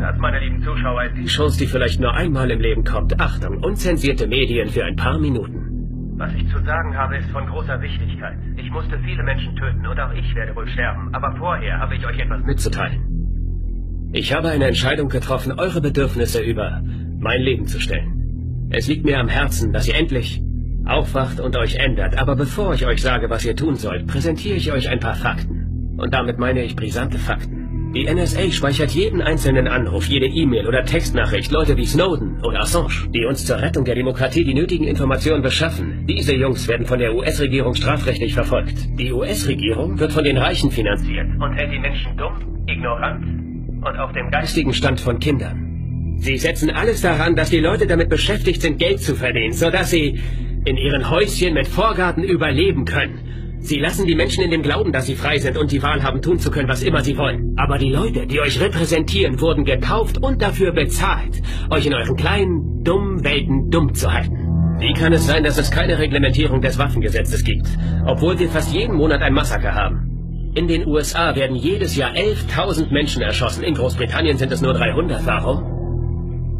Das, meine lieben Zuschauer, ist die Chance, die vielleicht nur einmal im Leben kommt. Achtung, unzensierte Medien für ein paar Minuten. Was ich zu sagen habe, ist von großer Wichtigkeit. Ich musste viele Menschen töten und auch ich werde wohl sterben. Aber vorher habe ich euch etwas mitzuteilen. Ich habe eine Entscheidung getroffen, eure Bedürfnisse über mein Leben zu stellen. Es liegt mir am Herzen, dass ihr endlich aufwacht und euch ändert. Aber bevor ich euch sage, was ihr tun sollt, präsentiere ich euch ein paar Fakten. Und damit meine ich brisante Fakten. Die NSA speichert jeden einzelnen Anruf, jede E-Mail oder Textnachricht, Leute wie Snowden oder Assange, die uns zur Rettung der Demokratie die nötigen Informationen beschaffen. Diese Jungs werden von der US-Regierung strafrechtlich verfolgt. Die US-Regierung wird von den Reichen finanziert und hält die Menschen dumm, ignorant und auf dem geistigen Stand von Kindern. Sie setzen alles daran, dass die Leute damit beschäftigt sind, Geld zu verdienen, sodass sie in ihren Häuschen mit Vorgarten überleben können. Sie lassen die Menschen in dem Glauben, dass sie frei sind und die Wahl haben, tun zu können, was immer sie wollen. Aber die Leute, die euch repräsentieren, wurden gekauft und dafür bezahlt, euch in euren kleinen, dummen Welten dumm zu halten. Wie kann es sein, dass es keine Reglementierung des Waffengesetzes gibt, obwohl wir fast jeden Monat ein Massaker haben? In den USA werden jedes Jahr 11.000 Menschen erschossen. In Großbritannien sind es nur 300. Warum?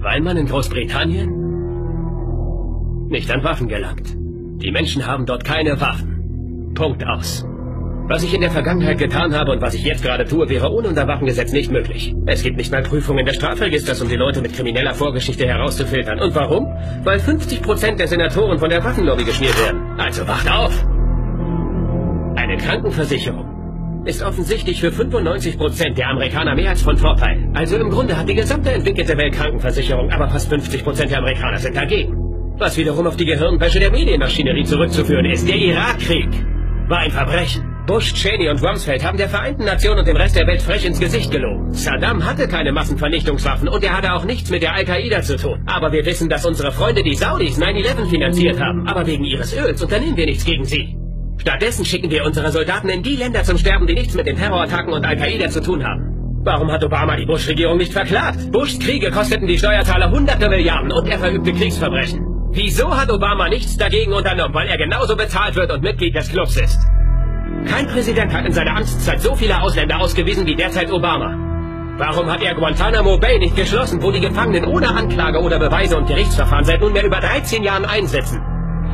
Weil man in Großbritannien nicht an Waffen gelangt. Die Menschen haben dort keine Waffen. Punkt aus. Was ich in der Vergangenheit getan habe und was ich jetzt gerade tue, wäre ohne unser Waffengesetz nicht möglich. Es gibt nicht mal Prüfungen des Strafregisters, um die Leute mit krimineller Vorgeschichte herauszufiltern. Und warum? Weil 50 Prozent der Senatoren von der Waffenlobby geschmiert werden. Also wacht auf! Eine Krankenversicherung ist offensichtlich für 95 Prozent der Amerikaner mehr als von Vorteil. Also im Grunde hat die gesamte entwickelte Welt Krankenversicherung, aber fast 50 Prozent der Amerikaner sind dagegen. Was wiederum auf die Gehirnwäsche der Medienmaschinerie zurückzuführen ist. Der Irakkrieg war ein Verbrechen. Bush, Cheney und Rumsfeld haben der Vereinten Nationen und dem Rest der Welt frech ins Gesicht gelogen. Saddam hatte keine Massenvernichtungswaffen und er hatte auch nichts mit der Al-Qaida zu tun. Aber wir wissen, dass unsere Freunde die Saudis 9-11 finanziert haben. Aber wegen ihres Öls unternehmen wir nichts gegen sie. Stattdessen schicken wir unsere Soldaten in die Länder zum Sterben, die nichts mit den Terrorattacken und Al-Qaida zu tun haben. Warum hat Obama die Bush-Regierung nicht verklagt? Bushs Kriege kosteten die Steuerzahler hunderte Milliarden und er verübte Kriegsverbrechen. Wieso hat Obama nichts dagegen unternommen? Weil er genauso bezahlt wird und Mitglied des Clubs ist. Kein Präsident hat in seiner Amtszeit so viele Ausländer ausgewiesen wie derzeit Obama. Warum hat er Guantanamo Bay nicht geschlossen, wo die Gefangenen ohne Anklage oder Beweise und Gerichtsverfahren seit nunmehr über 13 Jahren einsitzen?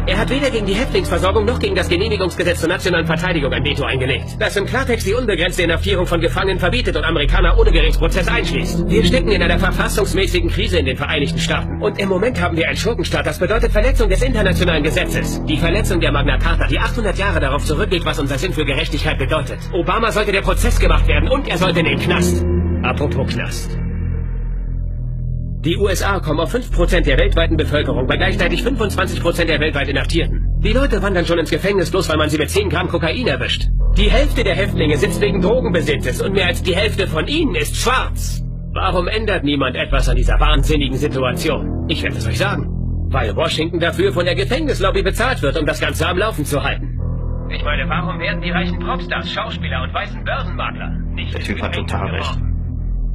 Er hat weder gegen die Häftlingsversorgung noch gegen das Genehmigungsgesetz zur nationalen Verteidigung ein Veto eingelegt, das im Klartext die unbegrenzte Inhaftierung von Gefangenen verbietet und Amerikaner ohne Gerichtsprozess einschließt. Wir stecken in einer verfassungsmäßigen Krise in den Vereinigten Staaten. Und im Moment haben wir einen Schurkenstaat, das bedeutet Verletzung des internationalen Gesetzes. Die Verletzung der Magna Carta, die 800 Jahre darauf zurückgeht, was unser Sinn für Gerechtigkeit bedeutet. Obama sollte der Prozess gemacht werden und er sollte in den Knast. Apropos Knast. Die USA kommen auf 5% der weltweiten Bevölkerung bei gleichzeitig 25% der weltweit Inhaftierten. Die Leute wandern schon ins Gefängnis, bloß weil man sie mit 10 Gramm Kokain erwischt. Die Hälfte der Häftlinge sitzt wegen Drogenbesitzes und mehr als die Hälfte von ihnen ist schwarz. Warum ändert niemand etwas an dieser wahnsinnigen Situation? Ich werde es euch sagen. Weil Washington dafür von der Gefängnislobby bezahlt wird, um das Ganze am Laufen zu halten. Ich meine, warum werden die reichen Popstars, Schauspieler und weißen Börsenmakler nicht... Der Typ hat total recht.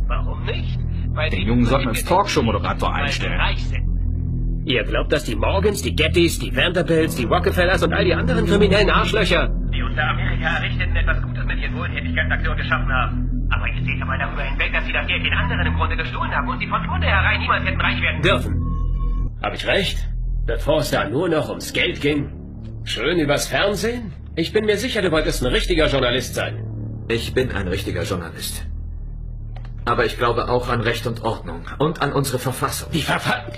Warum nicht? Den Jungen sollten wir als Talkshow-Moderator einstellen. Ihr glaubt, dass die Morgans, die Gettys, die Vanderbilts, die Rockefellers und all die anderen kriminellen Arschlöcher, die unter Amerika errichteten, etwas Gutes mit ihren Wohltätigkeitsaktionen geschaffen haben? Aber ihr seht doch mal darüber hinweg, dass sie das Geld den anderen im Grunde gestohlen haben und sie von vornherein niemals hätten reich werden dürfen. Hab ich recht? Bevor es da nur noch ums Geld ging? Schön übers Fernsehen? Ich bin mir sicher, du wolltest ein richtiger Journalist sein. Ich bin ein richtiger Journalist. Aber ich glaube auch an Recht und Ordnung und an unsere Verfassung. Die Verfassung?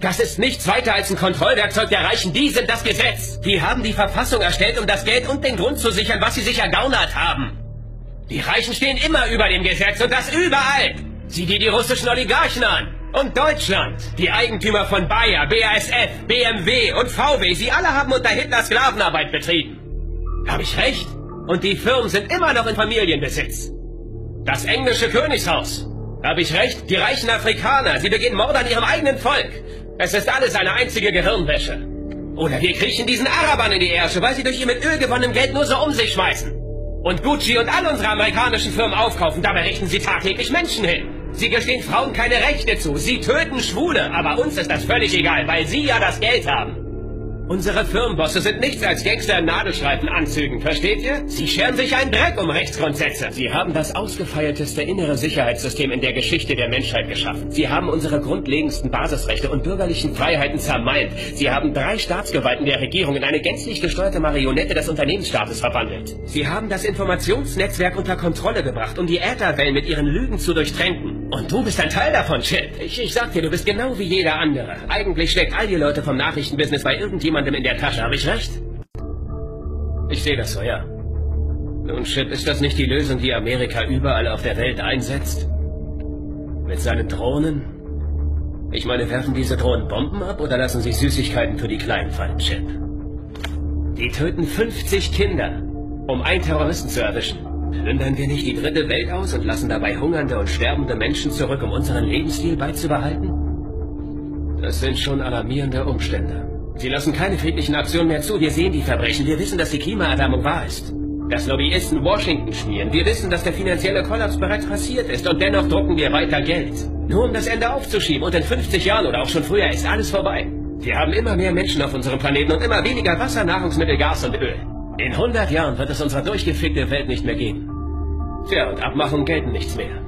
Das ist nichts weiter als ein Kontrollwerkzeug der Reichen. Die sind das Gesetz. Die haben die Verfassung erstellt, um das Geld und den Grund zu sichern, was sie sich ergaunert haben. Die Reichen stehen immer über dem Gesetz und das überall. Sieh dir die russischen Oligarchen an. Und Deutschland. Die Eigentümer von Bayer, BASF, BMW und VW, sie alle haben unter Hitler Sklavenarbeit betrieben. Habe ich recht? Und die Firmen sind immer noch in Familienbesitz. Das englische Königshaus. Habe ich recht? Die reichen Afrikaner. Sie begehen Mord an ihrem eigenen Volk. Es ist alles eine einzige Gehirnwäsche. Oder wir kriechen diesen Arabern in die Ärsche, weil sie durch ihr mit Öl gewonnenem Geld nur so um sich schmeißen. Und Gucci und all unsere amerikanischen Firmen aufkaufen. Dabei richten sie tagtäglich Menschen hin. Sie gestehen Frauen keine Rechte zu. Sie töten Schwule. Aber uns ist das völlig egal, weil sie ja das Geld haben. Unsere Firmenbosse sind nichts als Gangster in Nadelstreifenanzügen, versteht ihr? Sie scheren sich einen Dreck um Rechtsgrundsätze. Sie haben das ausgefeierteste innere Sicherheitssystem in der Geschichte der Menschheit geschaffen. Sie haben unsere grundlegendsten Basisrechte und bürgerlichen Freiheiten zermeint. Sie haben drei Staatsgewalten der Regierung in eine gänzlich gesteuerte Marionette des Unternehmensstaates verwandelt. Sie haben das Informationsnetzwerk unter Kontrolle gebracht, um die Ätherwellen mit ihren Lügen zu durchtränken. Und du bist ein Teil davon, Chip. Ich, ich sag dir, du bist genau wie jeder andere. Eigentlich steckt all die Leute vom Nachrichtenbusiness bei irgendjemandem jemandem in der Tasche, habe ich recht? Ich sehe das so, ja. Nun, Chip, ist das nicht die Lösung, die Amerika überall auf der Welt einsetzt? Mit seinen Drohnen? Ich meine, werfen diese Drohnen Bomben ab oder lassen sie Süßigkeiten für die Kleinen fallen, Chip? Die töten 50 Kinder, um einen Terroristen zu erwischen. Plündern wir nicht die dritte Welt aus und lassen dabei hungernde und sterbende Menschen zurück, um unseren Lebensstil beizubehalten? Das sind schon alarmierende Umstände. Sie lassen keine friedlichen Aktionen mehr zu. Wir sehen die Verbrechen. Wir wissen, dass die Klimaerwärmung wahr ist. Dass Lobbyisten Washington schmieren. Wir wissen, dass der finanzielle Kollaps bereits passiert ist. Und dennoch drucken wir weiter Geld. Nur um das Ende aufzuschieben. Und in 50 Jahren oder auch schon früher ist alles vorbei. Wir haben immer mehr Menschen auf unserem Planeten und immer weniger Wasser, Nahrungsmittel, Gas und Öl. In 100 Jahren wird es unsere durchgefickte Welt nicht mehr geben. Tja, und Abmachungen gelten nichts mehr.